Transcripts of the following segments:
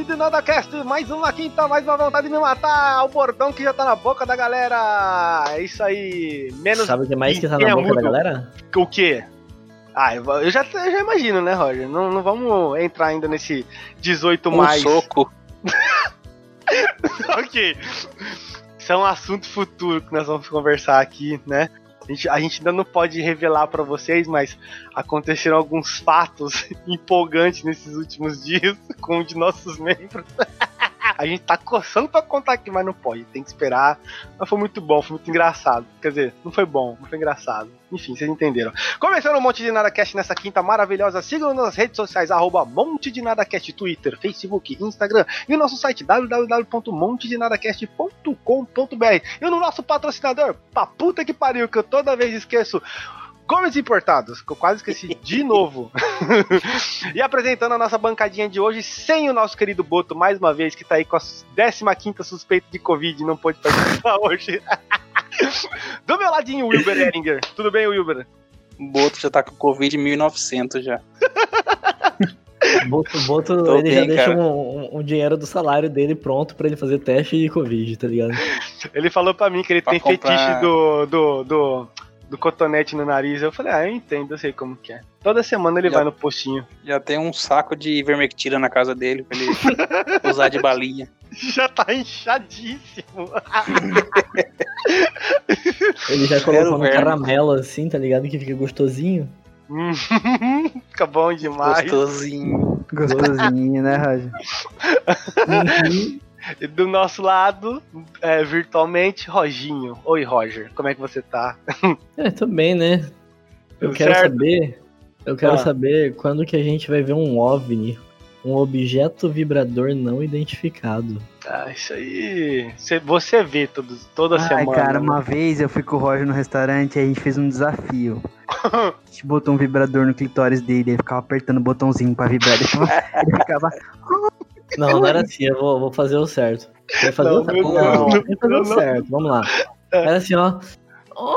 monte de nada cast, mais uma quinta, mais uma vontade de me matar, o bordão que já tá na boca da galera. É isso aí. Menos Sabe o que mais que tá na boca da galera? O quê? Ah, eu eu já, eu já imagino, né, Roger? Não, não vamos entrar ainda nesse 18 Um mais. soco. ok. Isso é um assunto futuro que nós vamos conversar aqui, né? A gente, a gente ainda não pode revelar pra vocês, mas aconteceram alguns fatos empolgantes nesses últimos dias com um de nossos membros. A gente tá coçando pra contar aqui, mas não pode, tem que esperar. Mas foi muito bom, foi muito engraçado. Quer dizer, não foi bom, mas foi engraçado. Enfim, vocês entenderam. Começando um monte de nada cast nessa quinta maravilhosa. Sigam nas redes sociais, arroba monte de nada cast, Twitter, Facebook, Instagram e o nosso site www.montedinadacast.com.br. E no nosso patrocinador, pra puta que pariu, que eu toda vez esqueço. Gomes Importados, que eu quase esqueci de novo. e apresentando a nossa bancadinha de hoje, sem o nosso querido Boto, mais uma vez, que tá aí com a 15 suspeita de Covid e não pôde participar hoje. Do meu ladinho, Wilber Eringer. Tudo bem, Wilber? O Boto já tá com Covid 1900 já. Boto, Boto Tô ele já bem, deixa cara. um, um- um dinheiro do salário dele pronto pra ele fazer teste de Covid, tá ligado? Ele falou pra mim que ele Pra tem comprar- fetiche do, do, do, do cotonete no nariz. Eu falei, ah, eu entendo, eu sei como que é. Toda semana ele Já- vai no postinho. Já tem um saco de ivermectina na casa dele pra ele usar de balinha. Já tá inchadíssimo. Ele já colocou no caramelo assim, tá ligado? Que fica gostosinho. Hum, Fica bom demais. Gostosinho. Gostosinho, né, Roger? Uhum. E do nosso lado, é, virtualmente, Roginho. Oi, Roger, como é que você tá? É, tô bem, né? Eu Tudo quero certo? saber. Eu quero Ah. saber quando que a gente vai ver um OVNI. Um objeto vibrador não identificado. Ah, isso aí. Você, você vê todos, toda Ai, semana. cara, né? uma vez eu fui com o Roger no restaurante e a gente fez um desafio. A gente botou um vibrador no clitóris dele, ele ficava apertando o botãozinho pra vibrar. Ele ficava, ele ficava Não, não era assim, eu vou, vou fazer o certo. Vou fazer Não, o certo. não, Não, não, vou fazer não, o não. certo, vamos lá. Era assim, ó. "Ó,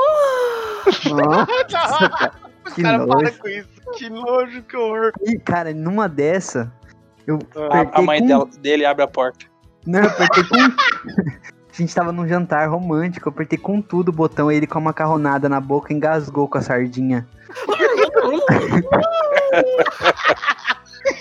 que cara, para nojo. com isso. Que nojo, que horror. E, cara, numa dessa, eu Ah, A, a mãe com- dela- dele abre a porta. Não, eu apertei com. A gente tava num jantar romântico, eu apertei com tudo o botão, ele com a macarronada na boca engasgou com a sardinha.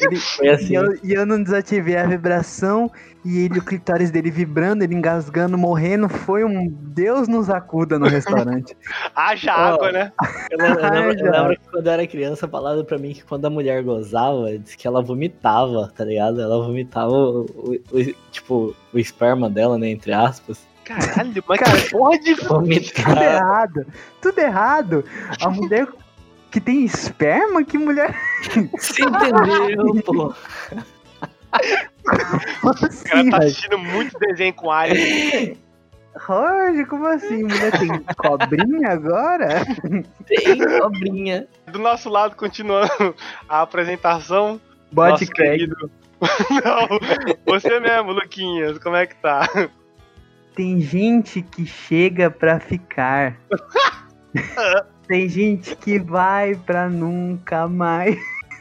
Ele- Foi assim. E eu, e eu não desativei a vibração e ele, o clitóris dele vibrando, ele engasgando, morrendo. Foi um Deus nos acuda no restaurante. Haja Ó. água, né? Eu lembro, eu lembro- eu lembro que quando eu era criança falaram pra mim que quando a mulher gozava, disse que ela vomitava, tá ligado? Ela vomitava o, o- o- tipo, o esperma dela, né? Entre aspas. Caralho, mas que porra de. Tudo Vomitar. errado. Tudo errado. A mulher que tem esperma, que mulher. Você entendeu, pô? Como O cara assim, tá assistindo muito desenho com alien. Roger, como assim? Mulher tem cobrinha agora? Tem cobrinha. Do nosso lado, continuando a apresentação. Crack. querido. Não, você mesmo, Luquinhas, como é que tá? Tem gente que chega pra ficar. Tem gente que vai pra nunca mais.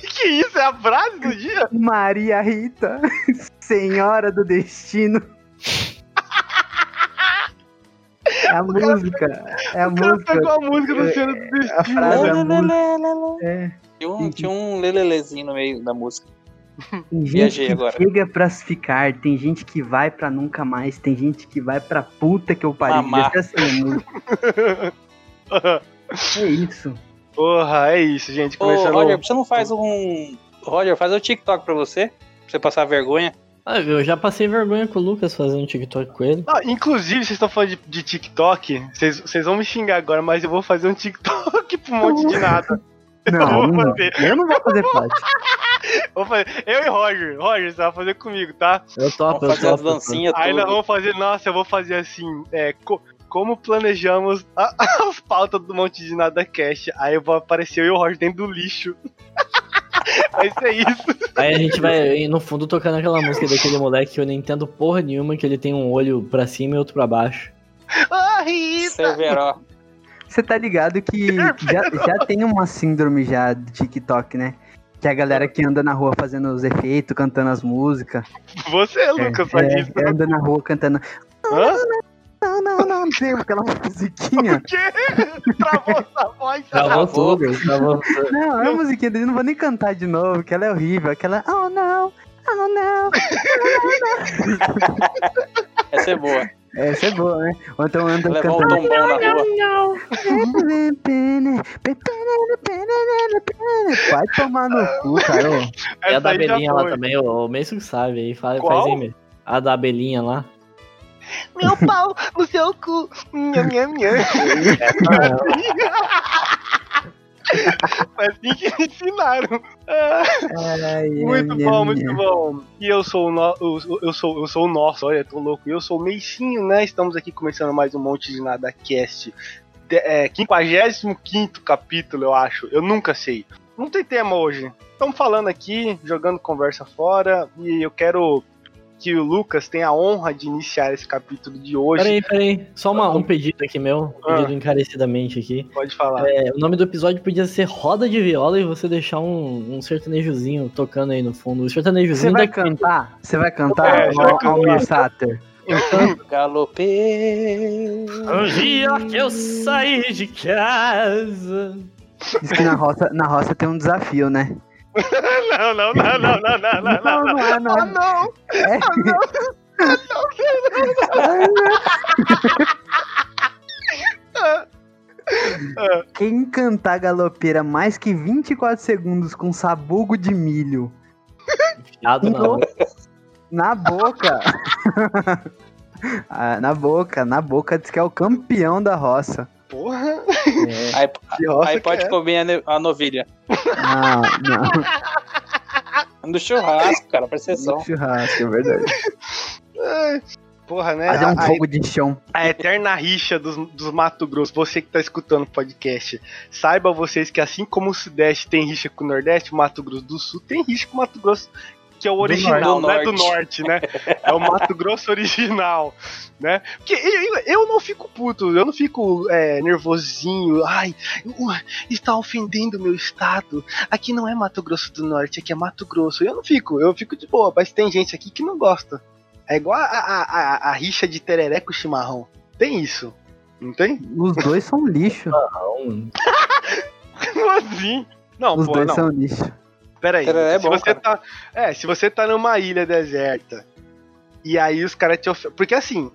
Que que isso? É a frase do dia? Maria Rita, Senhora do Destino. É a música. É a O cara música. pegou a música do Senhor do Destino. é a música. Lelelelele. É. Tinha um, tinha um lelelezinho no meio da música. Tem gente Viajei que agora. chega pra ficar, tem gente que vai pra nunca mais, tem gente que vai pra puta que eu pariu. Mamar. Ser assim a música. É isso. Porra, é isso, gente. Ô. Roger, você não faz um. Roger, faz o TikTok pra você? Pra você passar vergonha? Ah, eu já passei vergonha com o Lucas fazendo um TikTok com ele. Ah, inclusive, vocês estão falando de, de TikTok. Vocês vocês vão me xingar agora, mas eu vou fazer um TikTok pra um monte de nada. Não, Eu vou não, fazer. eu não vou fazer parte. Vou fazer. Eu e Roger. Roger, você vai fazer comigo, tá? Eu topo, Vamos eu fazer as topo. dancinhas Aí nós vamos fazer. Nossa, eu vou fazer assim. É, co- como planejamos a- as pautas do Monte de Nada Cast. Aí eu vou aparecer eu e o Roger dentro do lixo. Vai ser isso. Aí a gente vai, no fundo, tocando aquela música daquele moleque que eu não entendo porra nenhuma, que ele tem um olho pra cima e outro pra baixo. Ah, Rita! Severo. Você tá ligado que já, já tem uma síndrome já do TikTok, né? Que é a galera que anda na rua fazendo os efeitos, cantando as músicas. Você, Lucas, faz é, isso. é, anda na rua cantando. Hã? Não, não, não, não tem aquela musiquinha. O quê? Travou essa voz. Travou tudo, travou tudo. Não, é a musiquinha dele, não vou nem cantar de novo, que ela é horrível. Aquela, oh não, oh não. Essa é boa. Essa é boa, né? Ou então anda Levar um cantando. tombão na rua. Vai tomar no cu, cara. ô. É a da Essa abelhinha lá também, o Mesmo que sabe aí, faz aí mesmo. A da abelhinha lá. Meu pau no seu cu. Nham, nham, nham. Foi assim que me ensinaram. Ai, muito ai, bom, ai, muito bom. E eu sou o no, eu, eu sou eu sou o nosso, olha, tô louco. Eu sou o Meixinho, né? Estamos aqui começando mais um monte de nada cast. De, é, 55 capítulo, eu acho. Eu nunca sei. Não tem tema hoje. Estamos falando aqui, jogando conversa fora, e eu quero que o Lucas tenha a honra de iniciar esse capítulo de hoje. Peraí, peraí. Só uma- um pedido aqui meu. Um Ah. pedido encarecidamente aqui. Pode falar. É, o nome do episódio podia ser Roda de Viola e você deixar um, um sertanejozinho tocando aí no fundo. O Você sertanejozinho vai daqui. cantar? Você vai cantar? É, você vai Almir Sater. Galopei. Um dia que eu saí de casa. Diz que na roça, na roça tem um desafio, né? Não, não, não, não, não, não, não, não. não é, não. Ah, não! É. Quem cantar galopeira mais que 24 segundos com sabugo de milho Fiado na boca. na boca. Ah, na boca, na boca, diz que é o campeão da roça. Porra! É. Aí, aí pode é? comer a, a novilha. Não, não. Do churrasco, cara, presta atenção. Churrasco, é verdade. Porra, né? Fazer um fogo de chão. A eterna rixa dos, dos Mato Grosso, você que tá escutando o podcast, saiba vocês que assim como o Sudeste tem rixa com o Nordeste, o Mato Grosso do Sul tem rixa com o Mato Grosso, que é o original, norte. não é do Norte, né? É o Mato Grosso original, né? Porque eu, não fico puto, eu não fico é, nervosinho, ai, uh, está ofendendo o meu estado. Aqui não é Mato Grosso do Norte, aqui é Mato Grosso. Eu não fico, eu fico de boa, mas tem gente aqui que não gosta. É igual a, a, a, a rixa de tereré com chimarrão. Tem isso. Não tem? Os dois são lixo. Não, Como assim? Não, Os pô, dois não. são lixo. Peraí. Tereré é se bom, você tá. É, se você tá numa ilha deserta e aí os caras te oferecem. Porque assim,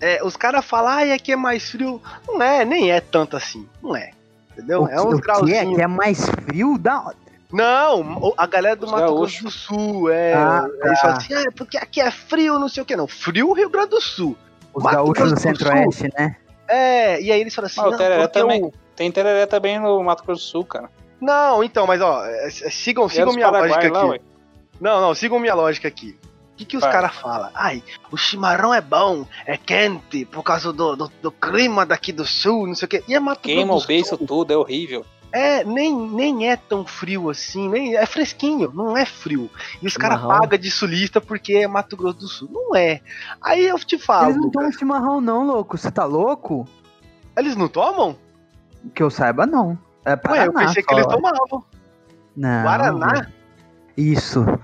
é, os caras falam, ai, aqui é mais frio. Não é, nem é tanto assim. Não é. Entendeu? O é uns que é? grauzinhos. Que é mais frio? Da... Não, a galera do Os Mato. Grosso do Sul, é. Ah, Eles tá. falam assim, ah, é porque aqui é frio, não sei o que. Não, frio Rio Grande do Sul. Os Mato gaúchos Grosso do centro-oeste, né? É, e aí eles falam assim, Ah, o não, tereré também. o- Tem tereré também no Mato Grosso do Sul, cara. Não, então, mas ó, é, é, sigam, é sigam minha Paraguai lógica lá, aqui. ué. Não, não, sigam minha lógica aqui. O que, que os caras falam? Ai, o chimarrão é bom, é quente, por causa do, do, do clima daqui do sul, não sei o quê. E é Mato Queima Grosso o Sul. tudo, é horrível. É, nem, nem é tão frio assim, nem é fresquinho, não é frio. E os caras pagam de sulista porque é Mato Grosso do Sul. Não é. Aí eu te falo, Eles não tomam chimarrão, não, louco. Você tá louco? eles não tomam? Que eu saiba, não. É Ué, Paraná, eu pensei que eles ué. tomavam. Não. Guaraná? Isso.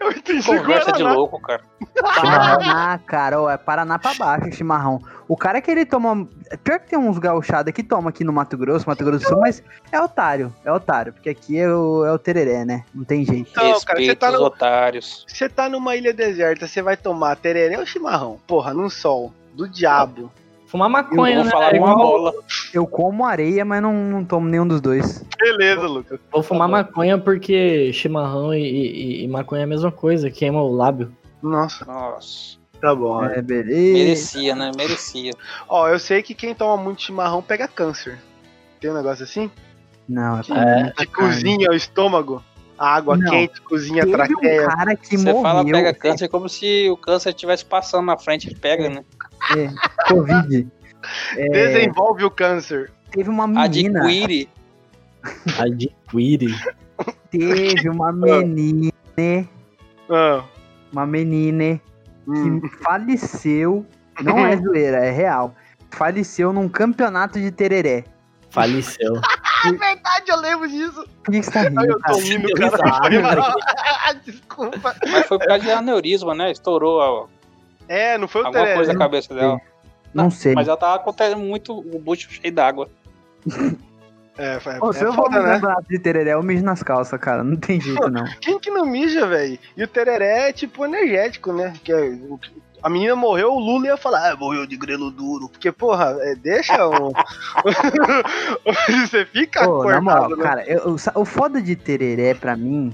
Eu entendi Conversa de Guaraná. louco, cara. Paraná, cara, ó, é Paraná pra baixo, chimarrão. O cara que ele toma. Pior que tem uns gauchados que toma aqui no Mato Grosso, Mato Grosso do Sul, mas é otário, é otário, porque aqui é o, é o tereré, né? Não tem jeito. Não, cara, Respeita você tá os no- otários. Você tá numa ilha deserta, você vai tomar tereré ou chimarrão? Porra, num sol. Do diabo. Fumar Eu maconha, vou né? falar É uma bola. Eu como areia, mas não, não tomo nenhum dos dois. Beleza, Lucas. Vou fumar maconha porque chimarrão e, e- e maconha é a mesma coisa, queima o lábio. Nossa, Nossa. tá bom. É, beleza. Merecia, né? Merecia. Ó, eu sei que quem toma muito chimarrão pega câncer. Tem um negócio assim? Não, é pra É, Que cozinha o estômago. A água Não. quente cozinha Teve traqueia. um cara que Você morreu. fala pega câncer como se o câncer estivesse passando na frente pega, né? É, Covid. É, Desenvolve o câncer. teve uma menina. Adquire. Adquire. Teve uma menina. Ah, Uma menina hum. que faleceu. Não é zoeira, é real. Faleceu num campeonato de tereré. Faleceu. verdade, eu lembro disso. Por que você tá rindo, eu tô rindo, cara. Desculpa. Mas foi por causa de aneurisma, né? Estourou a- É, não foi o alguma Tereré. coisa na cabeça dela. Não sei. Mas ela tava acontecendo muito o bucho cheio d'água. É, foi, Ô, é se eu vou foda, no né? campeonato de tereré, eu mijo nas calças, cara. Não tem jeito, não. Quem que não mija, velho? E o tereré é tipo energético, né? Que é, a menina morreu, o Lula ia falar, ah, morreu de grelo duro. Porque, porra, é, deixa o. Você fica Pô, na moral, acordado, né? cara, eu- o- o foda de tereré pra mim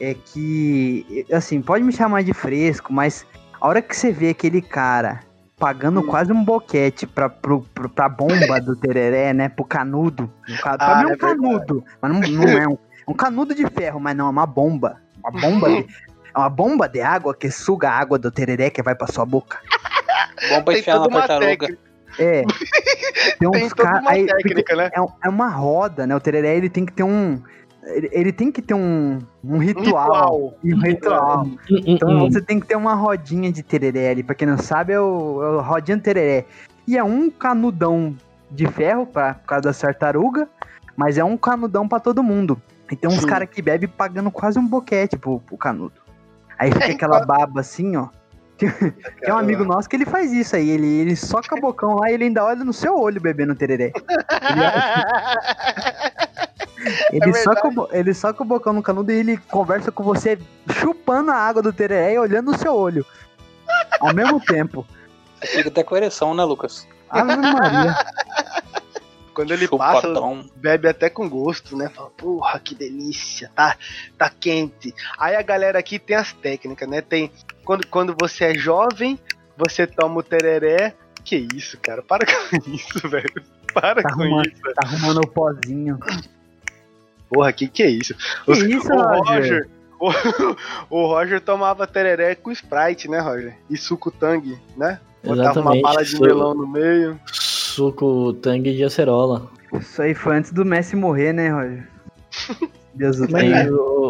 é que, assim, pode me chamar de fresco, mas a hora que você vê aquele cara pagando Hum. quase um boquete pra, pro, pro- pra bomba do tereré, né, pro canudo. Pra Ah, mim é um é verdade. canudo, mas não, não é um, é um canudo de ferro, mas não, é uma bomba. Uma bomba de, é uma bomba de água que suga a água do tereré que vai pra sua boca. Bomba Tem enfiar na tartaruga. técnica, É. Tem tem uns caras. né? é, um- é uma roda, né? O tereré ele tem que ter um. Ele, ele tem que ter um, um Um ritual. ritual. Um ritual. Hum, hum, Então você tem que ter uma rodinha de tereré ali. Pra quem não sabe, é o, é o rodinha de tereré. E é um canudão de ferro pra, por causa da tartaruga, mas é um canudão pra todo mundo. E tem uns Sim. caras que bebem pagando quase um boquete pro, pro canudo. Aí fica aquela baba assim, ó. Tem um amigo nosso que ele faz isso aí. Ele, ele soca bocão lá e ele ainda olha no seu olho bebendo tereré. Ele, É soca o, bo- ele soca o bocão no canudo e ele conversa com você chupando a água do tereré e olhando no seu olho. Ao mesmo tempo. Fica até com ereção, né, Lucas? Ave Maria. Quando ele passa, bebe até com gosto, né? Fala, porra, que delícia, tá, tá quente. Aí a galera aqui tem as técnicas, né? Tem quando, quando você é jovem, você toma o tereré. Que isso, cara? Para com isso, velho. Para Tá com arrumando. isso. Tá arrumando o pozinho. Porra, que que é isso? Que Os- isso, o Roger? Roger. O, o Roger tomava tereré com Sprite, né, Roger? E suco tangue, né? Botava uma Exatamente, bala de su- melão no meio. Suco tangue de acerola. Isso aí foi antes do Messi morrer, né, Roger? Deus do Mas céu. o,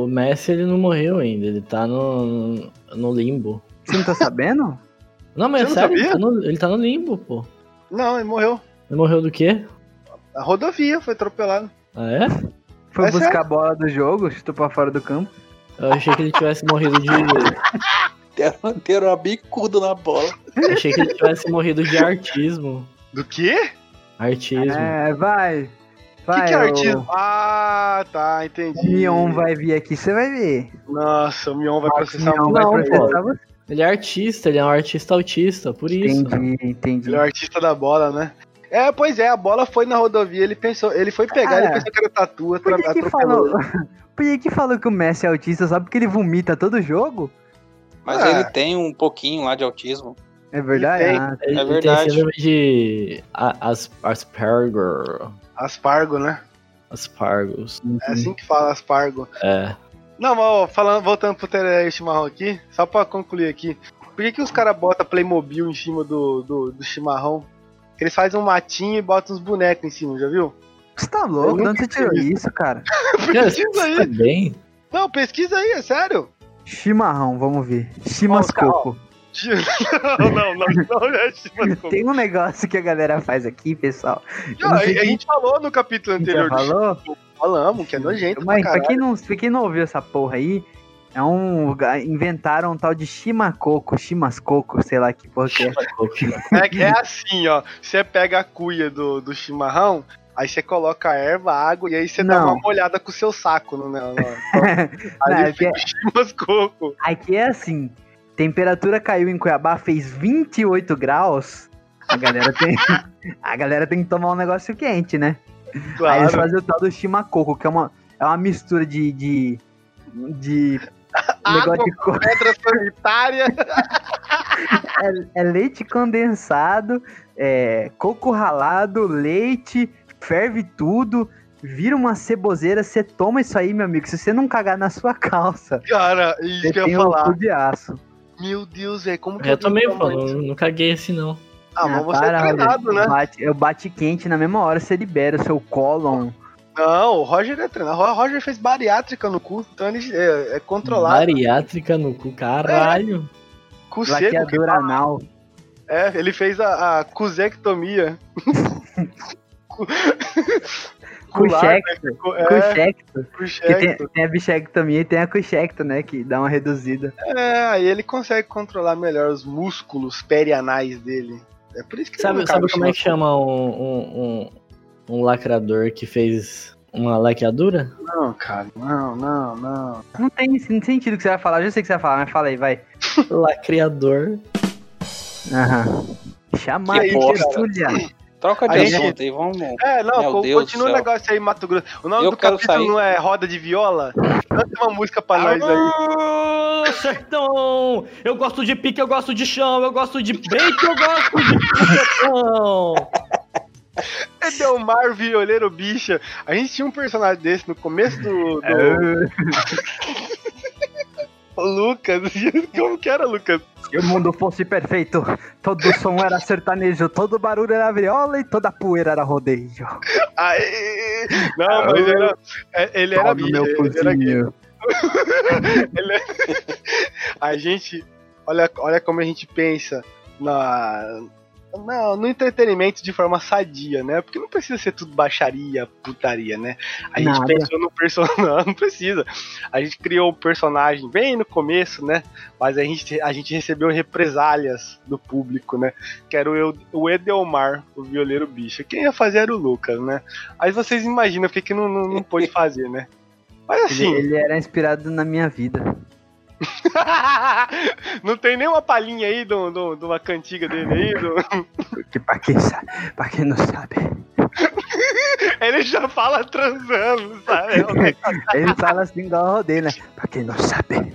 o, o Messi ele não morreu ainda, ele tá no, no limbo. Você não tá sabendo? Não, mas é Você sério, ele tá, no, ele tá no limbo, pô. Não, ele morreu. Ele morreu do quê? A rodovia foi atropelado. Ah, é? Foi É buscar sério? a bola do jogo, chutou pra fora do campo. Eu achei que ele tivesse morrido de. Deram, deram uma bicuda na bola. eu achei que ele tivesse morrido de artismo. Do quê? Artismo. É, vai. O Vai, que, que é artismo? Ah, tá, entendi. O Mion vai vir aqui, você vai ver. Nossa, o Mion vai O processar Mion vai Não, processar você. Ele é artista, ele é um artista autista, por isso. Entendi, entendi. Ele é o artista da bola, né? É, pois é, a bola foi na rodovia, ele pensou, ele foi pegar, Ah, ele é. pensou que era tatu, Por que, que falou? Por que, que falou que o Messi é autista só porque ele vomita todo jogo? Mas Ah. ele tem um pouquinho lá de autismo. É verdade? Ele tem. Ah, Ele, É verdade. tem de as, Asperger. Aspargo, né? Aspargos. É assim que fala Aspargo. É. Não, mas ó, falando, voltando pro Tereré Chimarrão aqui, só pra concluir aqui. Por que, que os caras botam Playmobil em cima do, do, do chimarrão? Eles fazem um matinho e botam uns bonecos em cima, já viu? Você tá louco? De onde você tirou isso, cara? Pesquisa tá aí. bem? Não, pesquisa aí, é sério. Chimarrão, vamos ver. Chimas Ó, cara, ó. coco. Não, não, não, não é chimarrão. Tem um negócio que a galera faz aqui, pessoal. Não, não a, sei a gente falou no capítulo anterior. falou? Falamos, que é nojento Mas pra pra quem, não, pra quem não ouviu essa porra aí, é um. Inventaram um tal de chimacoco, chimascoco, sei lá que porra que é. É, é assim, ó. Você pega a cuia do, do chimarrão, aí você coloca erva, água, e aí você dá Não. uma molhada com o seu saco. No, no, no- Não, aí é é- fica o chimascoco. Aqui é assim: temperatura caiu em Cuiabá, fez 28 graus. A galera tem. a galera tem que tomar um negócio quente, né? Aí eles Claro. fazem o tal do chimacoco, que é uma, é uma mistura de. de. de Água, de co- pedra sanitária. é, é leite condensado, é coco ralado, leite, ferve tudo, vira uma ceboseira, você toma isso aí, meu amigo. Se você não cagar na sua calça, Cara, isso que eu ia um falar. cu de aço. Meu Deus, velho, como que Eu alguém também, isso? não, não caguei assim não. Ah, mas você é para, treinado, Roger. né? Bate, eu bate quente na mesma hora, você libera o seu cólon. Não, o Roger é treinado. O Roger fez bariátrica no cu, então ele é, é controlado. Bariátrica no cu, caralho. Cu seco. Laqueadura anal. É, ele fez a, a cusectomia. Cuxecto. é, Cuxecto. Que tem, Cuxecto. tem a bichectomia e tem a cuxecto, né? Que dá uma reduzida. É, aí ele consegue controlar melhor os músculos perianais dele. É por isso que Sabe, ele sabe como é que chama um, um, um, lacrador que fez uma laqueadura? Não, cara, não, não, não. Não tem sentido o que você vai falar. Eu já sei o que você vai falar, mas fala aí, vai. Lacreador. Aham. Chama Que de bosta. Júlia. Troca de A gente- assunto aí, vamos. É, não, Meu co- Deus continua o negócio aí, Mato Grosso. O nome Eu do capítulo sair. não é Roda de Viola? Canta uma música pra nós aí. Alô, sertão! Eu gosto de pique, eu gosto de chão, eu gosto de break, eu gosto de sertão! Edelmar Violeiro Bicha. A gente tinha um personagem desse no começo do. É. do... O Lucas. Como que era, Lucas? Se o mundo fosse perfeito, todo som era sertanejo, todo barulho era viola e toda poeira era rodeio. Aê! Não, mas era, é- ele era Todo bicha. meu Ele era. Ele é- a gente. Olha, olha como a gente pensa na. Não, no entretenimento de forma sadia, né? Porque não precisa ser tudo baixaria, putaria, né? A gente Nada. pensou no personagem. Não, precisa. A gente criou um personagem bem no começo, né? Mas a gente, a gente recebeu represálias do público, né? Que era o, o Edelmar, o violeiro bicho. Quem ia fazer era o Lucas, né? Aí vocês imaginam o que, que não, não, não pôde fazer, né? Mas Ele, assim. ele era inspirado na minha vida. não tem nenhuma palhinha aí de do, do, de uma cantiga dele aí. do- Porque pra quem, sa- pra quem não sabe, Ele já fala transando, sabe? ele fala assim igual a rodeio, né? Pra quem não sabe,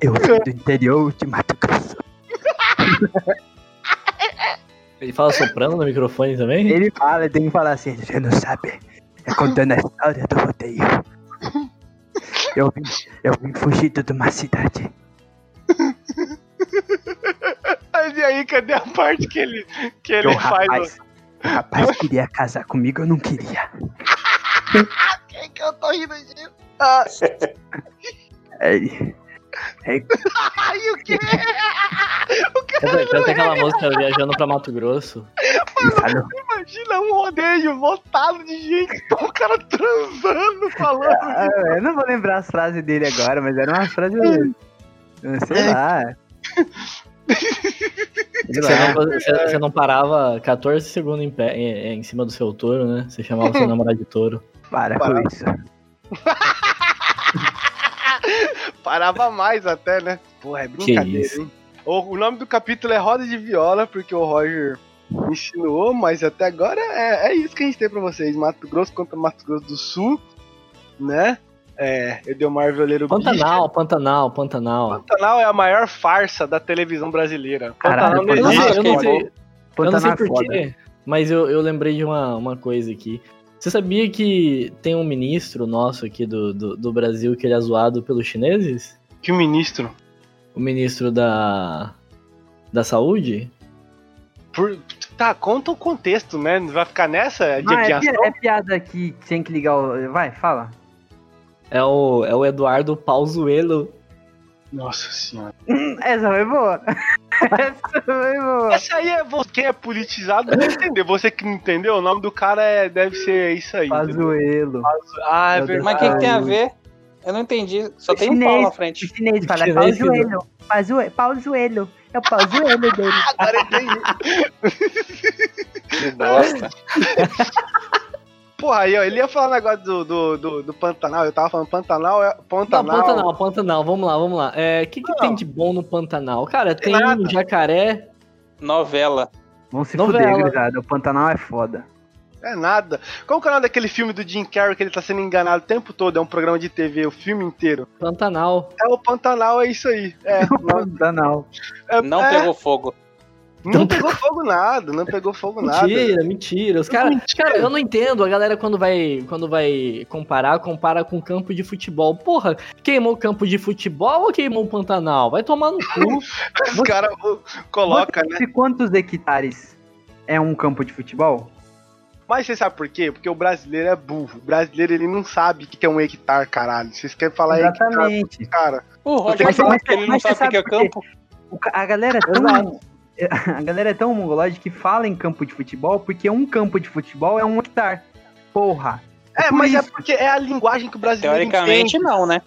eu vim do interior de Mato Grosso. Ele fala soprando no microfone também? Ele fala, tem que falar assim, você não sabe. É contando a história do rodeio. Eu vim, eu vim fugido de uma cidade. Mas e aí, cadê a parte que ele, que ele o faz? rapaz, o rapaz queria casar comigo, eu não queria. Quem que eu tô rindo disso? Ah, Aí, aí ai, o quê? Canta, canta aquela música viajando pra Mato Grosso. Falou, Imagina um rodeio lotado de gente, o cara transando, falando. Ah, eu não vou lembrar as frases dele agora, mas eram umas frases. Sei lá. Sei Você lá. não, você- você não parava 14 segundos em, pé, em, em cima do seu touro, né? Você chamava seu namorado de touro. Para Para. com isso. Parava mais até, né? Porra, é brincadeira, hein? O, o nome do capítulo é Roda de Viola, porque o Roger me ensinou, mas até agora é, é isso que a gente tem pra vocês. Mato Grosso contra Mato Grosso do Sul, né? É, Edelmar Violeiro Bicha. Pantanal, Pantanal, Pantanal. Pantanal é a maior farsa da televisão brasileira. Caralho, Pantanal não Eu não sei, existe. eu não Pantanal sei, eu não sei Pantanal é foda. porquê, mas eu, eu lembrei de uma, uma coisa aqui. Você sabia que tem um ministro nosso aqui do, do, do Brasil que ele é zoado pelos chineses? Que ministro? O ministro da, da saúde? Por- Tá, conta o contexto, né? Vai ficar nessa de Ah, é, adiação? pi- é piada que tem que ligar o. Vai, fala. É o, é o Eduardo Pauzuelo. Nossa senhora. Hum, Essa foi boa. Essa foi boa. Essa aí é você, quem é politizado vai entender. Você que não entendeu, o nome do cara é, deve ser isso aí. Pazuelo. Ah, é verdade. Mas o que, que tem a ver? Eu não entendi. Só tem um Chinês. pau na O frente. chinês fala Chinês pau que joelho. Pau joelho. É o pau joelho dele. Agora entendi. Que bosta. Porra, aí, ó, ele ia falar um negócio do, do, do, do Pantanal. Eu tava falando Pantanal, é Não, Pantanal. Pantanal, Pantanal, vamos lá, vamos lá. É, O que, que Não. tem de bom no Pantanal? Cara, tem nada. jacaré. Novela. Vamos se Novela. fuder, gurizada. O Pantanal é foda. É nada. Qual que é o nome daquele filme do Jim Carrey que ele tá sendo enganado o tempo todo? É um programa de TV, o filme inteiro. Pantanal. É o Pantanal, é isso aí. É, Pantanal. é- Não é, pegou fogo. Não pegou fogo nada, não pegou fogo nada. Mentira, mentira. Os cara, cara, eu não entendo. A galera quando vai, quando vai comparar, compara com campo de futebol. Porra, queimou campo de futebol ou queimou o Pantanal? Vai tomar no cu. Os caras colocam, né? Quantos hectares é um campo de futebol? Mas você sabe por quê? Porque o brasileiro é burro. O brasileiro ele não sabe o que é um hectare, caralho. Vocês querem falar Exatamente. hectare, cara? O Roger Mas- mas- que ele não sabe o que é campo. A galera é tão. A galera é tão mongolóide que fala em campo de futebol porque um campo de futebol é um hectare. porra. É, por mas é isso. porque é a linguagem que o brasileiro Teoricamente, entende. não, né?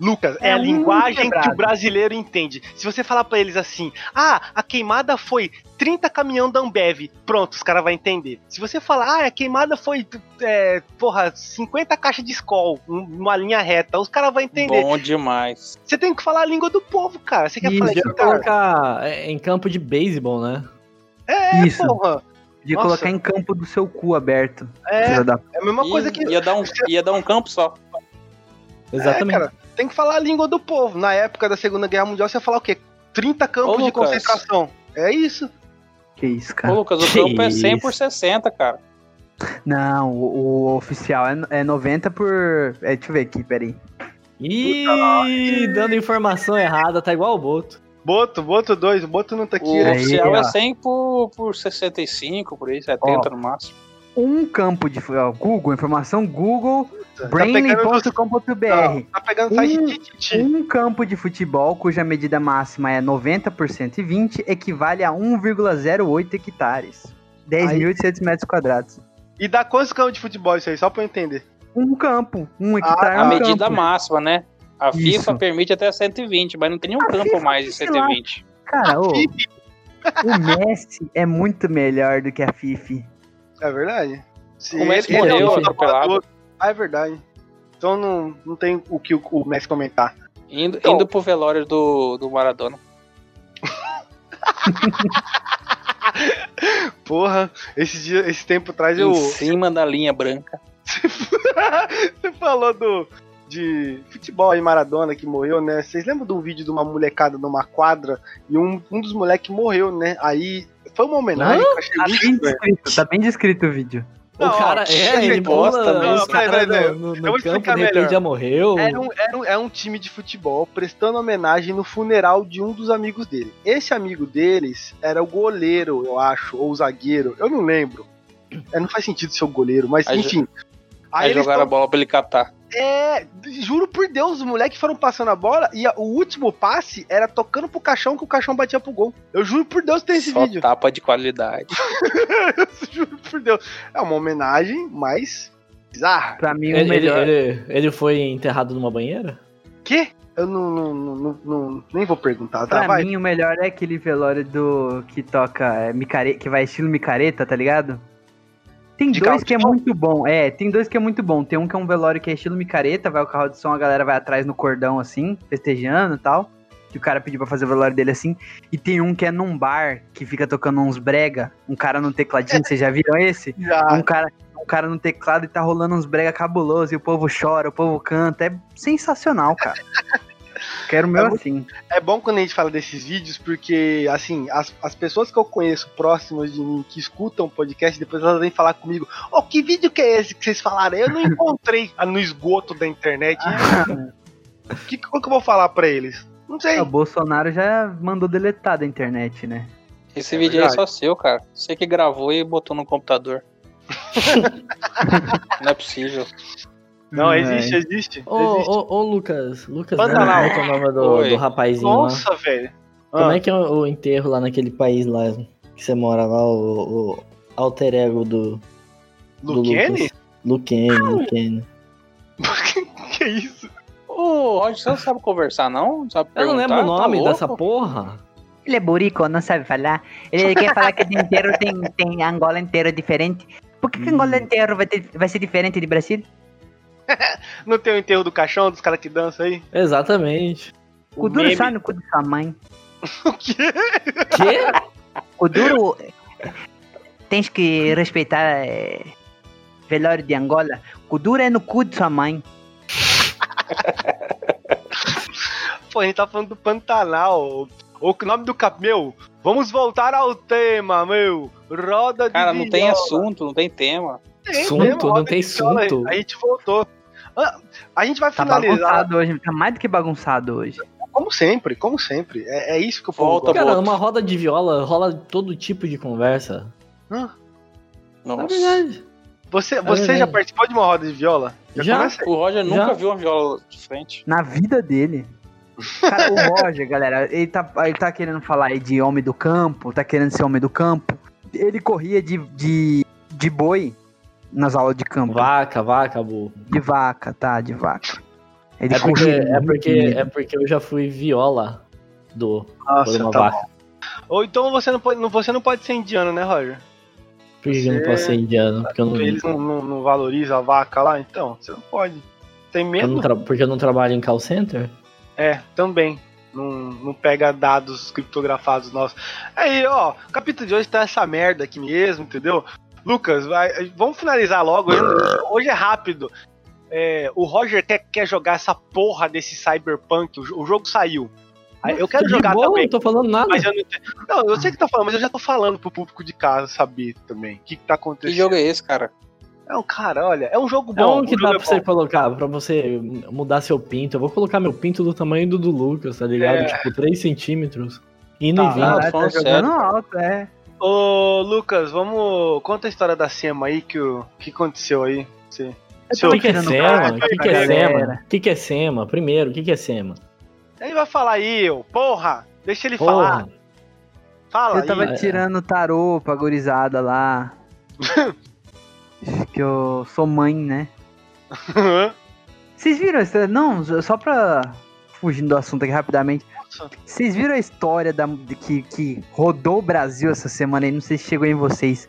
Lucas, é, É a linguagem que quebrado. o brasileiro entende. Se você falar pra eles assim, ah, a queimada foi 30 caminhão da Ambev, pronto, os caras vão entender. Se você falar, ah, a queimada foi, é, porra, 50 caixas de Skol, um- numa linha reta, os caras vão entender. Bom demais. Você tem que falar a língua do povo, cara. Você quer Isso, falar isso, cara? colocar é, em campo de beisebol, né? É, Isso. porra. De Nossa. colocar em campo do seu cu aberto. É, é a mesma coisa que. ia, dar um, ia dar um campo só. Exatamente. É, cara, tem que falar a língua do povo. Na época da Segunda Guerra Mundial, você ia falar o quê? 30 campos Ô, de concentração. É isso. Que isso, Ô, cara. Lucas, o Que campo é 100 por isso. 60, cara. Não, o, o oficial é, é 90 por. É, deixa eu ver aqui, peraí. Ih, dando informação errada, tá igual o Boto. Boto, Boto 2, o Boto não tá aqui. O né? Aí, oficial ó. é 100 por, por 65, por aí, 70 no máximo. Um campo de. ó, Google, informação Google, Tá pegando, brainly.com.br. não, tá pegando Um- de. Um campo de futebol cuja medida máxima é 90 por 120 equivale a 1,08 hectares. 10.800 metros quadrados. E dá quantos campos de futebol isso aí, só pra eu entender? Um campo. Um hectare é A um medida campo. máxima, né? A FIFA Isso. permite até 120, mas não tem nenhum A campo FIFA, mais de sei lá. 120. Cara, ô, o Messi é muito melhor do que a FIFA. É verdade? Se O Messi ele- ele é morreu atropelado. Ah, é verdade. Então não, não tem o que o, o Messi comentar. Indo, Então. indo pro velório do, do Maradona. Porra, esse dia, esse tempo atrás eu. Em cima da linha branca. Você falou do. De futebol aí, Maradona que morreu, né? Vocês lembram de um vídeo de uma molecada numa quadra e um, um dos moleques morreu, né? Aí foi uma homenagem que eu achei Tá muito bem descrito, tá bem descrito o vídeo. O Não, cara, ó, é, ele bosta mesmo. Peraí, peraí, no, campo, de repente já morreu. Era um, era, um, era um time de futebol prestando homenagem no funeral de um dos amigos dele. Esse amigo deles era o goleiro, eu acho, ou o zagueiro, eu não lembro. É, não faz sentido ser o goleiro, mas Aí enfim. Aí, eles jogaram a tão- bola pra ele catar. É, juro por Deus, os moleques foram passando a bola e a- o último passe era tocando pro caixão que o caixão batia pro gol. Eu juro por Deus que tem esse Só vídeo. tapa de qualidade. juro por Deus. É uma homenagem, mas bizarra. Pra mim, o Ele, melhor. ele- ele foi enterrado numa banheira? Que? Eu não, não, não, não- não- nem vou perguntar, tá? Pra Vai. mim, o melhor é aquele velório do. que toca. é, micare- que vai estilo micareta, tá ligado? Tem De dois que é muito bom. É, tem dois que é muito bom. Tem um que é um velório que é estilo micareta, vai o carro de som, a galera vai atrás no cordão assim, festejando e tal. Que o cara pediu pra fazer o velório dele assim. E tem um que é num bar, que fica tocando uns brega, um cara no tecladinho, vocês já viram esse? Já. Um cara, um cara no teclado e tá rolando uns brega cabuloso e o povo chora, o povo canta. É sensacional, cara. Quero o meu É muito- assim. É bom quando a gente fala desses vídeos, porque, assim, as, as pessoas que eu conheço próximas de mim, que escutam o podcast, depois elas vêm falar comigo: Ô, que vídeo que é esse que vocês falaram? Eu não encontrei no esgoto da internet. O que, que eu vou falar pra eles? Não sei. É, o Bolsonaro já mandou deletar da internet, né? Esse É vídeo aí é só seu, cara. Você que gravou e botou no computador. Não é possível. Não, É. existe, existe. Ô, ô, ô, Lucas, Lucas, né? lá, como é que é o nome do, do rapazinho lá? Nossa, velho. Como Ah, é que é o, o enterro lá naquele país lá que você mora lá, o, o alter ego do, do Luquene? Lucas? Luquene, Luquene. que isso? Ô, Roger, você não sabe conversar, não? Não sabe Eu não lembro o? Tá nome louco? dessa porra. Ele é burico, não sabe falar. Ele quer falar que inteiro tem, tem Angola inteiro diferente. Por que, que Angola inteiro vai, ter- vai ser diferente de Brasil? Não tem o enterro do caixão dos caras que dançam aí? Exatamente. O duro meme. sai no cu de sua mãe. O quê? Que? O duro. Tens que respeitar. é, velório de Angola. O duro é no cu de sua mãe. Pô, a gente tá falando do Pantanal. O nome do cap... Meu, vamos voltar ao tema, meu. Roda de Cara, não tem viola. assunto, não tem tema. Tem tema, não tem assunto. A gente voltou. Ah, A gente vai Tá finalizar, bagunçado hoje. Tá mais do que bagunçado hoje. como sempre, como sempre. É, é isso que o povo Volta. Cara, numa roda de viola rola todo tipo de conversa. Na Nossa. verdade. Você, você É. já participou de uma roda de viola? Já. aí. O Roger nunca Já? viu uma viola de frente. Na vida dele. Cara, o Roger, galera, ele tá, ele tá querendo falar aí de homem do campo, tá querendo ser homem do campo. Ele corria de, de, de boi nas aulas de campo. Vaca, vaca, burro. De vaca, tá, de vaca. Ele É porque, é, porque, é porque eu já fui viola do Nossa, uma tá vaca. bom. Ou então você não, pode, você não pode ser indiano, né, Roger? Por que eu não Você- posso ser indiano? Porque eu não, Eles não, não, não valorizam a vaca lá, então você não pode. Tem eu medo? não tra- porque eu não trabalho em call center? É, também. Não, não pega dados criptografados nossos. Aí, ó, o capítulo de hoje tá essa merda aqui mesmo, entendeu? Lucas, vai, vamos finalizar logo. Hoje, é rápido. É, o Roger quer, quer jogar essa porra desse Cyberpunk. O, o jogo saiu. Eu quero De jogar boa, também. Não tô falando nada. Mas eu não, não, eu sei que tá falando, mas eu já tô falando pro público de casa saber também. O que, que tá Que acontecendo. jogo é esse, cara? É um cara, olha, é um jogo É bom. um que dá jogo pra é você bom. colocar, pra você mudar seu pinto. Eu vou colocar meu pinto do tamanho do do Lucas, tá ligado? É. Tipo, 3 centímetros. Indo Tá, e vindo. Ah, Caralho, tá jogando sério. alto, é. Ô, Lucas, vamos. Conta a história da Sema aí, que o que aconteceu aí. Você... O que, que é SEMA? O que, que é. SEMA? O que, que é SEMA? Primeiro, o que, que é SEMA? Ele vai falar aí, ô, porra! Deixa ele falar. Porra, Fala Eu tava aí. tirando tarô pra gurizada lá. Que eu sou mãe, né? Vocês viram a história? Não, só pra fugindo do assunto aqui rapidamente. Vocês viram a história da, de que, que rodou o Brasil essa semana aí? Não sei se chegou em vocês.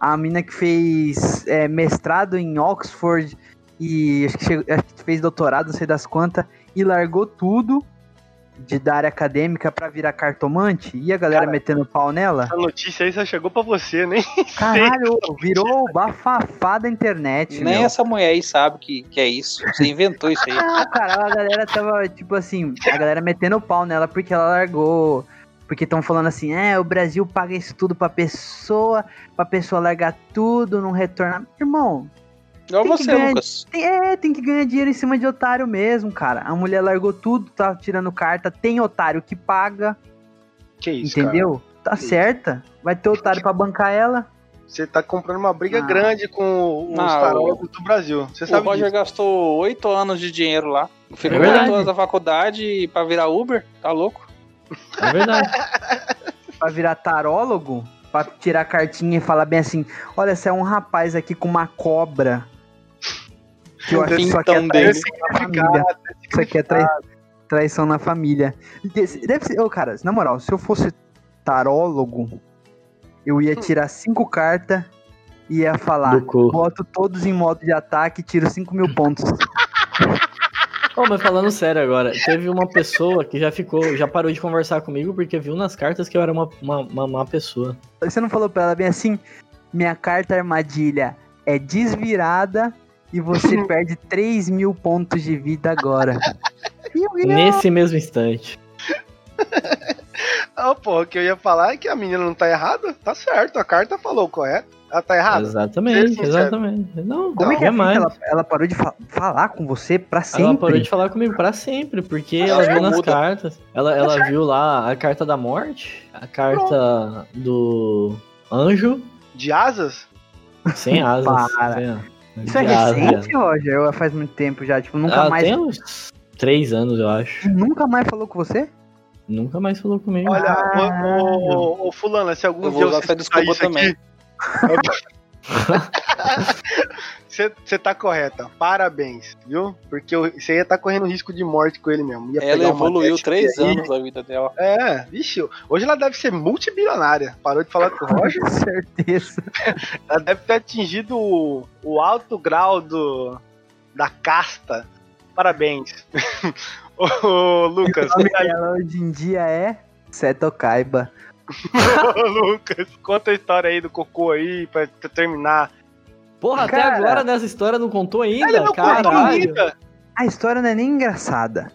A mina que fez é, mestrado em Oxford e acho que, chegou- acho que fez doutorado, não sei das quantas, e largou tudo de da área acadêmica pra virar cartomante. E a galera Cara, metendo pau nela. Essa notícia aí só chegou pra você, nem Caralho, virou bafafá da internet. Nem meu. essa mulher aí sabe que, que é isso. Você inventou isso aí. Ah, cara, a galera tava, tipo assim, a galera metendo o pau nela porque ela largou. Porque estão falando assim, é, o Brasil paga isso tudo pra pessoa, pra pessoa largar tudo, não retornar. Irmão, Igual Tem que você, ganhar- Lucas. tem, é, tem que ganhar dinheiro em cima de otário mesmo, cara. A mulher largou tudo, tá tirando carta, tem otário que paga, Que isso, entendeu? Tá Que isso. certa. Vai ter otário pra bancar ela. cara. Você tá comprando uma briga Ah. grande com os Não, tarólogos do Brasil. Você O sabe Roger disso. gastou oito anos de dinheiro lá. Ficou É oito anos da faculdade pra virar Uber. Tá louco? é verdade. Pra virar tarólogo, pra tirar cartinha e falar bem assim: olha, você é um rapaz aqui com uma cobra. Que eu acho que isso aqui é Pintão traição na família. Isso aqui é trai- traição na família. Deve ser, ô, cara, na moral, se eu fosse tarólogo, eu ia tirar cinco cartas e ia falar: boto todos em modo de ataque e tiro 5 mil pontos. Ô, mas falando sério agora, teve uma pessoa que já ficou, já parou de conversar comigo porque viu nas cartas que eu era uma, uma, uma má pessoa. Você não falou pra ela bem assim? Minha carta armadilha é desvirada e você perde 3 mil pontos de vida agora. Nesse mesmo instante. Ah, pô, o que eu ia falar é que a menina não tá errada. Tá certo, a carta falou correto. Ela tá errada. Exatamente, exatamente. Não, Como é que é é mais. ela, ela parou de fa- falar com você pra sempre? Ela parou de falar comigo pra sempre, porque ela viu nas muda. cartas. Ela, ela viu lá a carta da morte, a carta do anjo De asas? sem asas. Para. sem asas. Isso é recente, Roger? Ou faz muito tempo já? Tipo, nunca Ela mais. tem uns três anos, eu acho. Nunca mais falou com você? Nunca mais falou comigo. Olha, Caralho. ô, ô, ô, fulana, se algum Eu vou dia usar você essa escutar isso também. aqui... Você tá correta, parabéns, viu? Porque você ia estar correndo risco de morte com ele mesmo. Ia Ela evoluiu três aí. anos da vida dela. É, vixe, hoje ela deve ser multibilionária. Parou de falar com o Roger, Com certeza. ela deve ter atingido o, o alto grau do, da casta. Parabéns. Ô, Lucas, O nome dela hoje em dia é Seto Kaiba. ô, Lucas, conta a história aí do cocô aí pra terminar. Porra, até Cara. agora nessa história não contou Ele ainda? não contou Caralho. ainda. A história não é nem engraçada.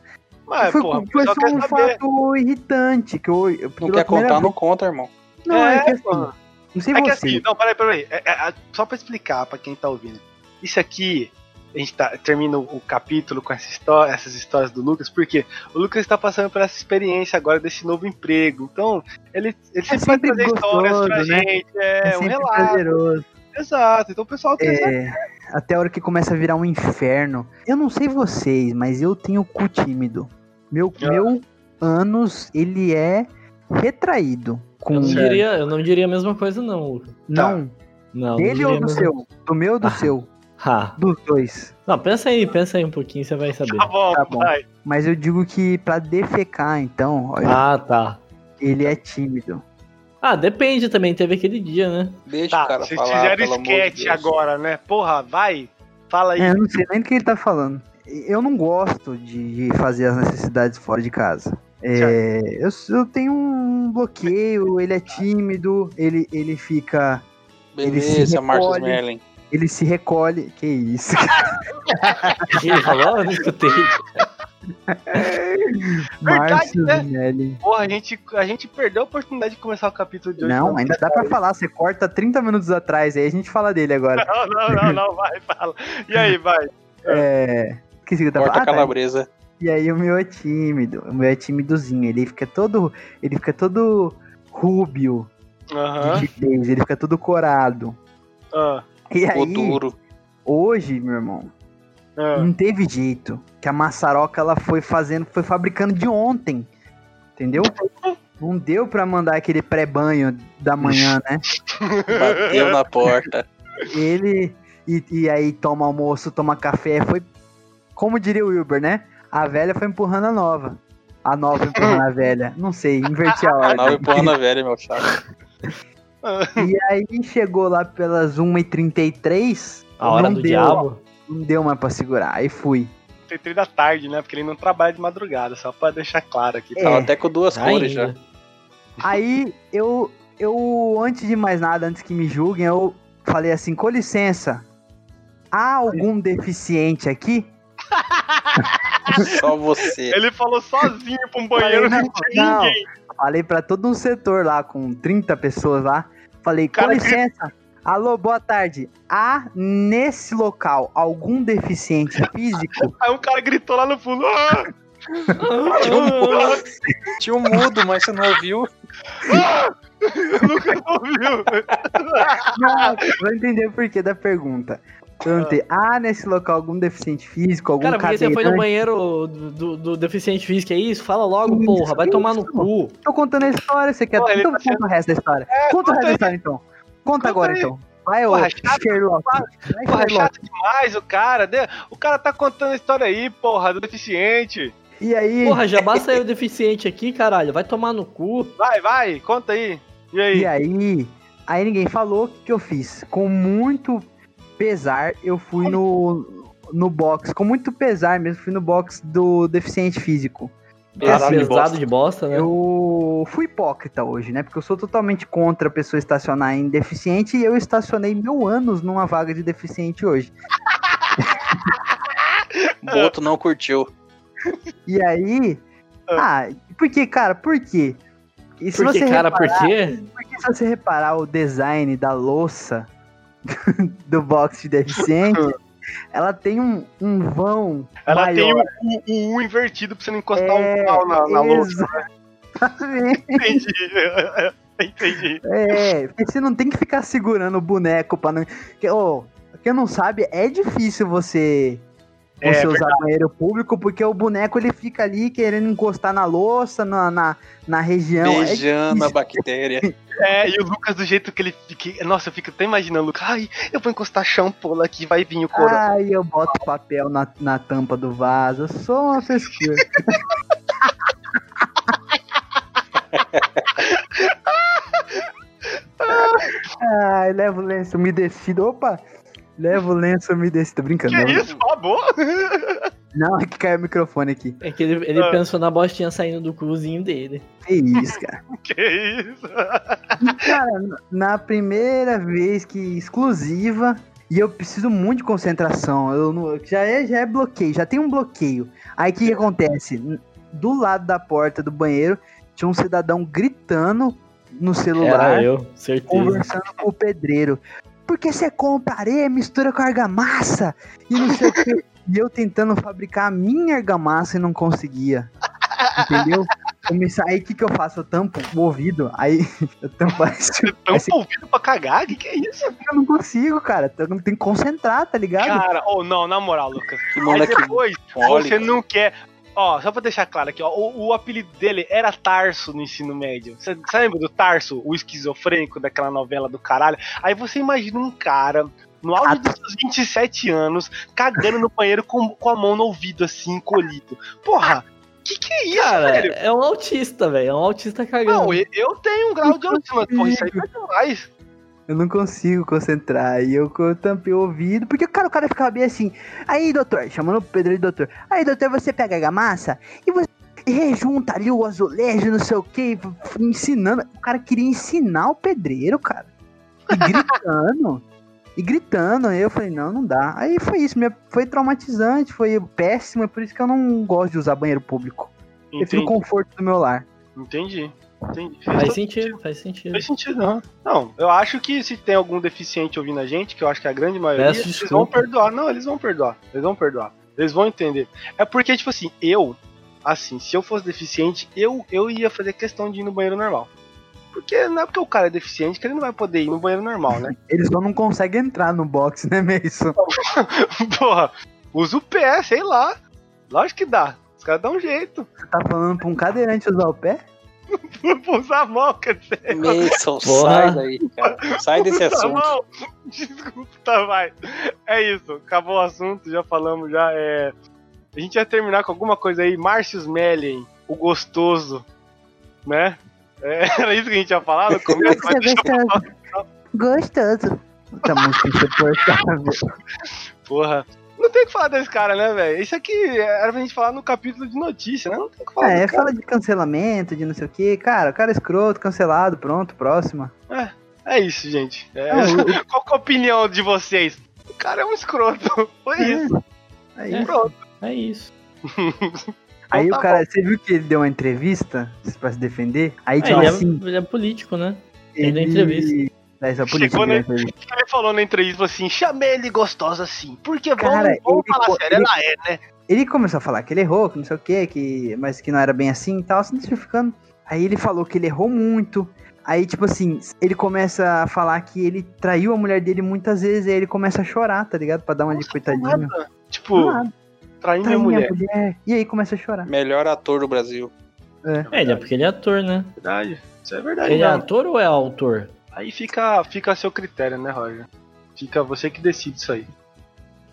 Mas, foi porra, foi só um fato irritante. Que eu, eu- Não quer contar, vez- não conta, irmão. Não, é, É, que assim, mano. não sei É que você. assim, não, peraí, peraí. É, é, é, só pra explicar pra quem tá ouvindo. Isso aqui, a gente tá, termina o, capítulo com essa história, essas histórias do Lucas, porque o Lucas está passando por essa experiência agora desse novo emprego. Então, ele, ele sempre, vai sempre trazer histórias pra gostoso, né? gente. É, é um relato. prazeroso. Exato. Então o pessoal saber. É, até a hora que começa a virar um inferno. Eu não sei vocês, mas eu tenho cu tímido. Meu, Ah. meu ânus, ele é retraído. Com... Eu não, diria, eu não diria a mesma coisa, não, Luca. Não, Não, Dele não ou do diríamos- seu? Do meu ou do Ah. seu? Ah, Dos dois. não, pensa aí, pensa aí um pouquinho, você vai saber. Tá bom, Tá bom. vai. Mas eu digo que pra defecar, então, olha, Ah, tá. ele é tímido. Ah, depende também, teve aquele dia, né? Deixa Tá, o cara vocês falar, fizeram amor de agora, né? Porra, vai. Fala aí. É, eu não sei nem do que ele tá falando. Eu não gosto de fazer as necessidades fora de casa. É, eu, eu tenho um bloqueio, ele é tímido, ele, ele fica. ele se Beleza, Marcos recolhe. Merlin. Ele se recolhe. Que isso? Ele falou, eu não escutei. Márcio né? Vinelli. Porra, a gente, a gente perdeu a oportunidade de começar o capítulo de hoje. Não, ainda dá pra falar. Você corta 30 minutos atrás, aí a gente fala dele agora. Não, não, não, não, vai, fala. E aí, vai. É. Esqueci que eu tava Corta a falando. Ah, tá. calabresa. E aí o meu é tímido. O meu é timidozinho. Ele fica todo. Ele fica todo rúbio Aham. de timidez, ele fica todo corado. Ah, E Ficou aí, duro. hoje, meu irmão, ah. não teve jeito. Que a maçaroca ela foi fazendo, foi fabricando de ontem. Entendeu? Não deu pra mandar aquele pré-banho da manhã, né? Bateu na porta. Ele. E, e aí toma almoço, toma café. Foi. Como diria o Wilber, né? A velha foi empurrando a nova. A nova empurrando a velha. Não sei, inverti a A ordem. nova empurrando a velha, meu chato. E aí chegou lá pelas 1h33. A hora não do deu, diabo. Não deu mais pra segurar. Aí fui. Tem três da tarde, né? Porque ele não trabalha de madrugada, só pra deixar claro aqui. É. Tava até com duas cores já. Ainda. Aí eu, eu, antes de mais nada, antes que me julguem, eu falei assim: com licença, há algum deficiente aqui? Só você. Ele falou sozinho pra um banheiro, Falei, não, tinha ninguém. Falei pra todo um setor lá, com 30 pessoas lá. Falei: com licença, alô, boa tarde. Há nesse local algum deficiente físico? Aí um cara gritou lá no fundo. "Ah, Tinha um, mudo, tinha um mudo, mas você não ouviu. nunca ouviu. Não, vou entender o porquê da pergunta. Perguntei: há nesse local algum deficiente físico, algum Cara, porque você foi no banheiro do, do- do deficiente físico, é isso? Fala logo, Isso, porra, vai tomar no isso. cu. Tô contando a história, você quer? Pô, então tá conta o resto da história. conta o resto da história então. Conta, Conta agora aí. então. Vai, ô Porra, chato, Sherlock. Vai, Porra, Sherlock. chato demais o cara. né? O cara tá contando a história aí, porra, do deficiente. E aí? Porra, já basta eu deficiente aqui, caralho. Vai tomar no cu. Vai, vai, conta aí. E aí? E aí? Aí ninguém falou o que, que eu fiz. Com muito pesar, eu fui no, no box. Com muito pesar mesmo, fui no box do deficiente físico. Pesado de bosta. de bosta, né? Eu fui hipócrita hoje, né? Porque eu sou totalmente contra a pessoa estacionar em deficiente e eu estacionei mil anos numa vaga de deficiente hoje. Boto não curtiu. E aí. Ah, por que, cara? Por quê? E se Porque, você cara, por reparar- quê? Porque se você reparar o design da louça do box de deficiente, ela tem um, um vão. Ela maior. tem o, o U invertido pra você não encostar É, um pau na, na louça. Exatamente. Entendi. Entendi. É, porque você não tem que ficar segurando o boneco pra não. Que, ô, quem não sabe, é difícil você. É, Você usar banheiro público, porque o boneco ele fica ali querendo encostar na louça, na, na, na região. É Beijando a difícil. bactéria. É, e o Lucas do jeito que ele fica. Nossa, eu fico até imaginando, Lucas. Ai, eu vou encostar shampoo aqui, vai vir o couro. Ai, eu boto papel na, na tampa do vaso. Eu sou uma frescura. Ai, levo o lenço umedecido. Opa! Levo o lenço umedecido. Tô brincando. que não. isso? Acabou? Não, é que caiu o microfone aqui. É que ele, ele Ah. pensou na bostinha saindo do cuzinho dele. Que isso, cara. que isso? Cara, na primeira vez que exclusiva, e eu preciso muito de concentração. Eu não, já, é, já é bloqueio, já tem um bloqueio. Aí o que, que acontece? Do lado da porta do banheiro tinha um cidadão gritando no celular, Era eu, certeza. conversando com o pedreiro. Porque você compra areia, mistura com argamassa e não sei o quê. E eu tentando fabricar a minha argamassa e não conseguia. Entendeu? Comecei, aí o que, que eu faço? Eu tampo o ouvido, aí eu tampo esse- Tão Esse- ouvido pra cagar? Que que é isso? Eu não consigo, cara. Eu não tenho que concentrar, tá ligado? Cara, ou não, na moral, Lucas. Que Aí moleque depois mole. você não quer. Ó, só pra deixar claro aqui, ó, o, o apelido dele era Tarso no ensino médio. Você lembra do Tarso, o esquizofrênico daquela novela do caralho? Aí você imagina um cara, no auge dos seus 27 anos, cagando no banheiro com, com a mão no ouvido, assim, encolhido. Porra, que que é isso, Cara, velho? é um autista, velho. É um autista cagando. Não, eu, tenho um grau de autismo, porra, isso aí tá demais. Eu não consigo concentrar. E eu, eu tampei o ouvido. Porque, cara, o cara ficava bem assim. Aí, doutor, chamando o Pedro de doutor. Aí, doutor, você pega a gamassa e você rejunta ali o azulejo, não sei o que, ensinando. O cara queria ensinar o pedreiro, cara. E gritando. e gritando. Aí eu falei, não, não dá. Aí foi isso. minha- Foi traumatizante, foi péssimo. É por isso que eu não gosto de usar banheiro público. Prefiro o Entendi, conforto do meu lar. Entendi. entendi. Faz sentido, faz sentido. Faz sentido, não. Não, eu acho que se tem algum deficiente ouvindo a gente, que eu acho que é a grande maioria, Peço eles desculpa. vão perdoar. Não, eles vão perdoar. Eles vão perdoar. Eles vão entender. É porque, tipo assim, eu, assim, se eu fosse deficiente, eu, eu ia fazer questão de ir no banheiro normal. Porque não é porque o cara é deficiente que ele não vai poder ir no banheiro normal, né? Eles só não conseguem entrar no box, né, Mason? Porra, usa o pé, sei lá. Lógico que dá. Os caras dão um jeito. Você tá falando pra um cadeirante usar o pé? Vou usar a mão, quer dizer. Mason, Porra. sai daí, cara. Sai desse Tá assunto. bom. Desculpa, tá, vai. É isso, acabou o assunto, já falamos, já é... A gente vai terminar com alguma coisa aí, Márcio Mellen, o gostoso, né? É, era isso que a gente ia falar no começo, mas deixa eu falar. Gostoso. Essa música insuportável. Porra. Não tem o que falar desse cara, né, velho? Isso aqui era pra gente falar no capítulo de notícia, né? Não tem o que falar É, desse cara. fala de cancelamento, de não sei o que. Cara, o cara é escroto, cancelado, pronto, próxima. É isso, gente. É, o- Qual que é a opinião de vocês? O cara é um escroto. Foi isso. Aí, É. Pronto. É isso. aí tá o cara, você viu que ele deu uma entrevista pra se defender? Aí, É, tipo ele, assim, é, ele é político, né? ele deu ele... É, isso Chegou na- ele falou na entrevista assim: chamei ele gostosa assim. Porque vamos, Cara, vamos ele falar co- sério, ele- ela é, né? Ele começou a falar que ele errou, que não sei o que, que... mas que não era bem assim e tal, se justificando. Aí ele falou que ele errou muito. Aí, tipo assim, ele começa a falar que ele traiu a mulher dele muitas vezes, aí ele começa a chorar, tá ligado? Pra dar uma de coitadinho. Nada. Tipo, Nada. traindo minha minha mulher. mulher. E aí começa a chorar. Melhor ator do Brasil. É, ele é porque ele é ator, né? Verdade. Isso é verdade. Ele é ator ou é autor? Aí fica, fica a seu critério, né, Roger? Fica você que decide isso aí.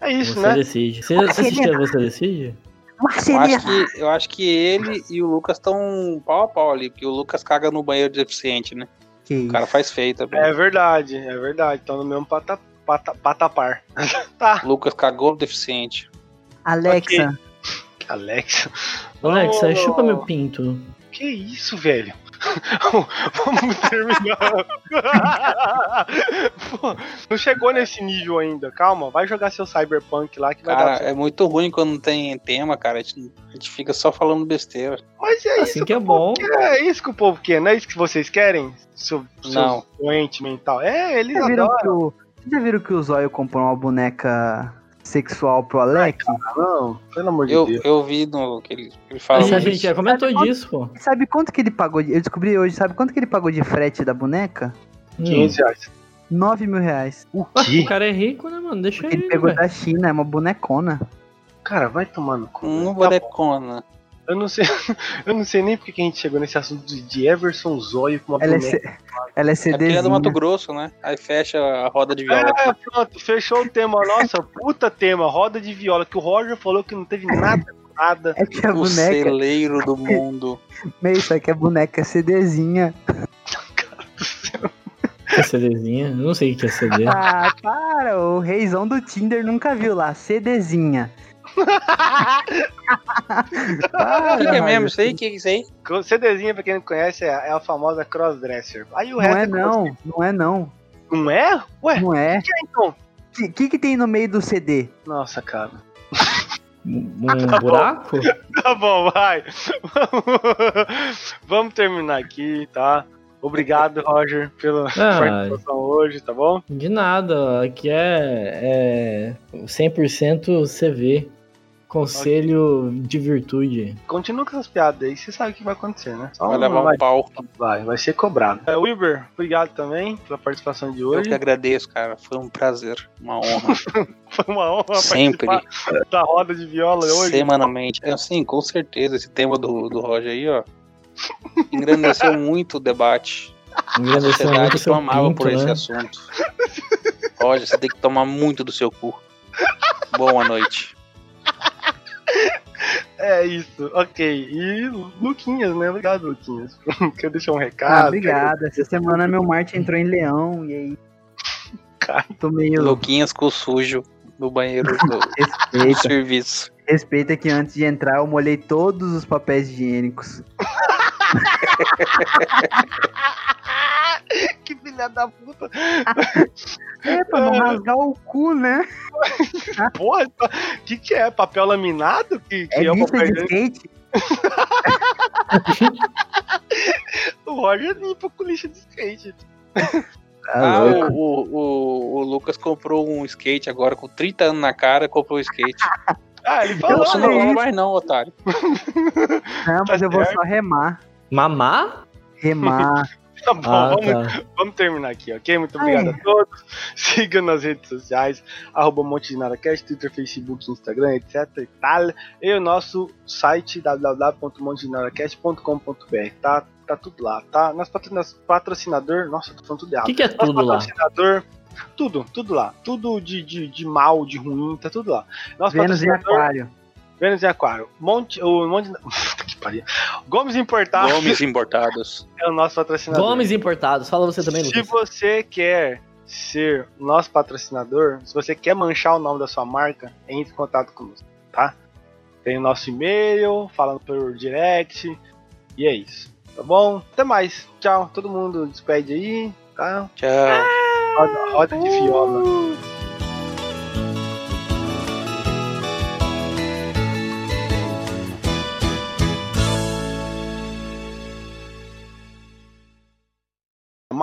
É isso, Você né? decide. Você, você assistiu Você Decide? Eu acho, que, eu acho que ele e o Lucas estão pau a pau ali, porque o Lucas caga no banheiro deficiente, né? Que O cara faz feio também. É verdade, é verdade. Estão no mesmo pata, pata, patapar. tá, Lucas cagou no deficiente. Alexa, Alexa. Alex, Ô, chupa meu pinto. Que isso, velho? Vamos terminar. Pô, não chegou nesse nível ainda. Calma, vai jogar seu Cyberpunk lá que vai Cara, dar é muito ruim quando não tem tema, cara. A gente, a gente fica só falando besteira. Mas é Assim isso que é bom. quer, É isso que o povo quer, não é isso que vocês querem? Seu, seu doente mental. É, eles já viram, adoram. que o, vocês já viram que o Zóio comprou uma boneca sexual pro Alex? Não, pelo amor de Eu, Deus. eu vi no que ele, ele fala. Mas a isso. gente já comentou Sabe quanto- disso, pô. Sabe quanto que ele pagou? De, eu descobri hoje, sabe quanto que ele pagou de frete da boneca? Hum. 500 reais. 9 mil reais. O Ah, quê? O cara é rico, né, mano? Deixa Porque ele, ele pegou velho. da China, é uma bonecona. Cara, vai tomando cu. Um Tá bom. bonecona. Eu não sei, eu não sei nem porque que a gente chegou nesse assunto de- Everson Zóio com uma Ela é, boneca. Ela é É é do Mato Grosso, né? Aí fecha a roda de viola. É, pronto, fechou o tema. Nossa, puta tema, roda de viola, que o Roger falou que não teve nada com nada. É que a o boneca, celeiro do mundo. meio isso aqui é boneca CDzinha. É CDzinha? Eu não sei o que é CD. Ah, para, o reizão do Tinder nunca viu lá, CDzinha. O que, que é mesmo isso aí? O que, é isso aí? CDzinha, pra quem não conhece, é, é a famosa crossdresser. Aí o Não resto é é não, não é não, Não é? Ué, não é. o que é então? O que, que que tem no meio do CD? Nossa, cara. Um buraco? Tá bom, vai. Vamos terminar aqui, tá? Obrigado, Roger, pela Ah. participação hoje, tá bom? De nada. Aqui é, é 100% CV. Conselho de virtude. Continua com essas piadas aí, você sabe o que vai acontecer, né? Só Vai levar vai, um pau. vai, vai ser cobrado. É, Wilber, obrigado também pela participação de Eu hoje. que agradeço, cara. Foi um prazer, uma honra. Foi uma honra Sempre. participar da roda de viola hoje. Semanalmente. É, sim, com certeza. Esse tema do, do Roger aí, ó. Engrandeceu muito o debate. A Engrandeceu muito sociedade o seu clamava pinto, por esse né? assunto. Roger, você tem que tomar muito do seu cu. Boa noite. É isso, ok. E Luquinhas, né? Obrigado, Luquinhas. Quer deixar um Ah, recado? obrigado. Essa semana meu Marte entrou em leão e aí. Cara. Tô meio. Luquinhas com sujo no banheiro do, do Respeita. serviço. Respeita que antes de entrar eu molhei todos os papéis higiênicos. que filha da puta. É, pra não rasgar o cu, né? Porra, o que, que é? Papel laminado? Que, que É é lista papel de skate? O Roger limpa com lixa de skate. Tá Ah, o, o, o, o Lucas comprou um skate agora com 30 anos na cara, comprou um skate. Ah, ele falou. Não mais não, otário. Não, mas tá eu vou só remar. Mamar? Remar. Tá bom, Ah, vamos, tá. vamos terminar aqui, ok? Muito obrigado Ai. a todos. Siga nas redes sociais, arroba Monte de NaraCast, Twitter, Facebook, Instagram, etc e tal. E o nosso site www.montedenaracast.com.br, tá? Tá tudo lá, tá? Nosso patrocina- patrocinador, nossa, tô falando tudo O errado. que, que é Nosso tudo lá? patrocinador, tudo, tudo lá. Tudo de, de, de mal, de ruim, tá tudo lá. Nosso Vênus em patrocinador, aquário. Vênus em Aquário. Monte, o Monte. pariu. Gomes Importados Nomes importados. é o nosso patrocinador. Gomes importados. Fala você também, Se Lucas. você quer ser nosso patrocinador, se você quer manchar o nome da sua marca, entre em contato conosco, tá? Tem o nosso e-mail, falando por direct, e é isso, tá bom? Até mais, tchau, todo mundo despede aí, tá? Tchau. Roda, roda de viola.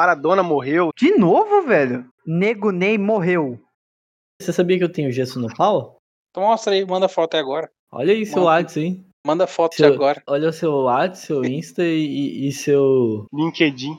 Maradona morreu. De novo, velho? Nego Ney morreu. Você sabia que eu tenho gesso no pau? Então mostra aí, manda foto aí agora. Olha aí seu Manda. WhatsApp, hein? Manda foto Seu- agora. Olha o seu WhatsApp, seu Insta e, e seu. LinkedIn.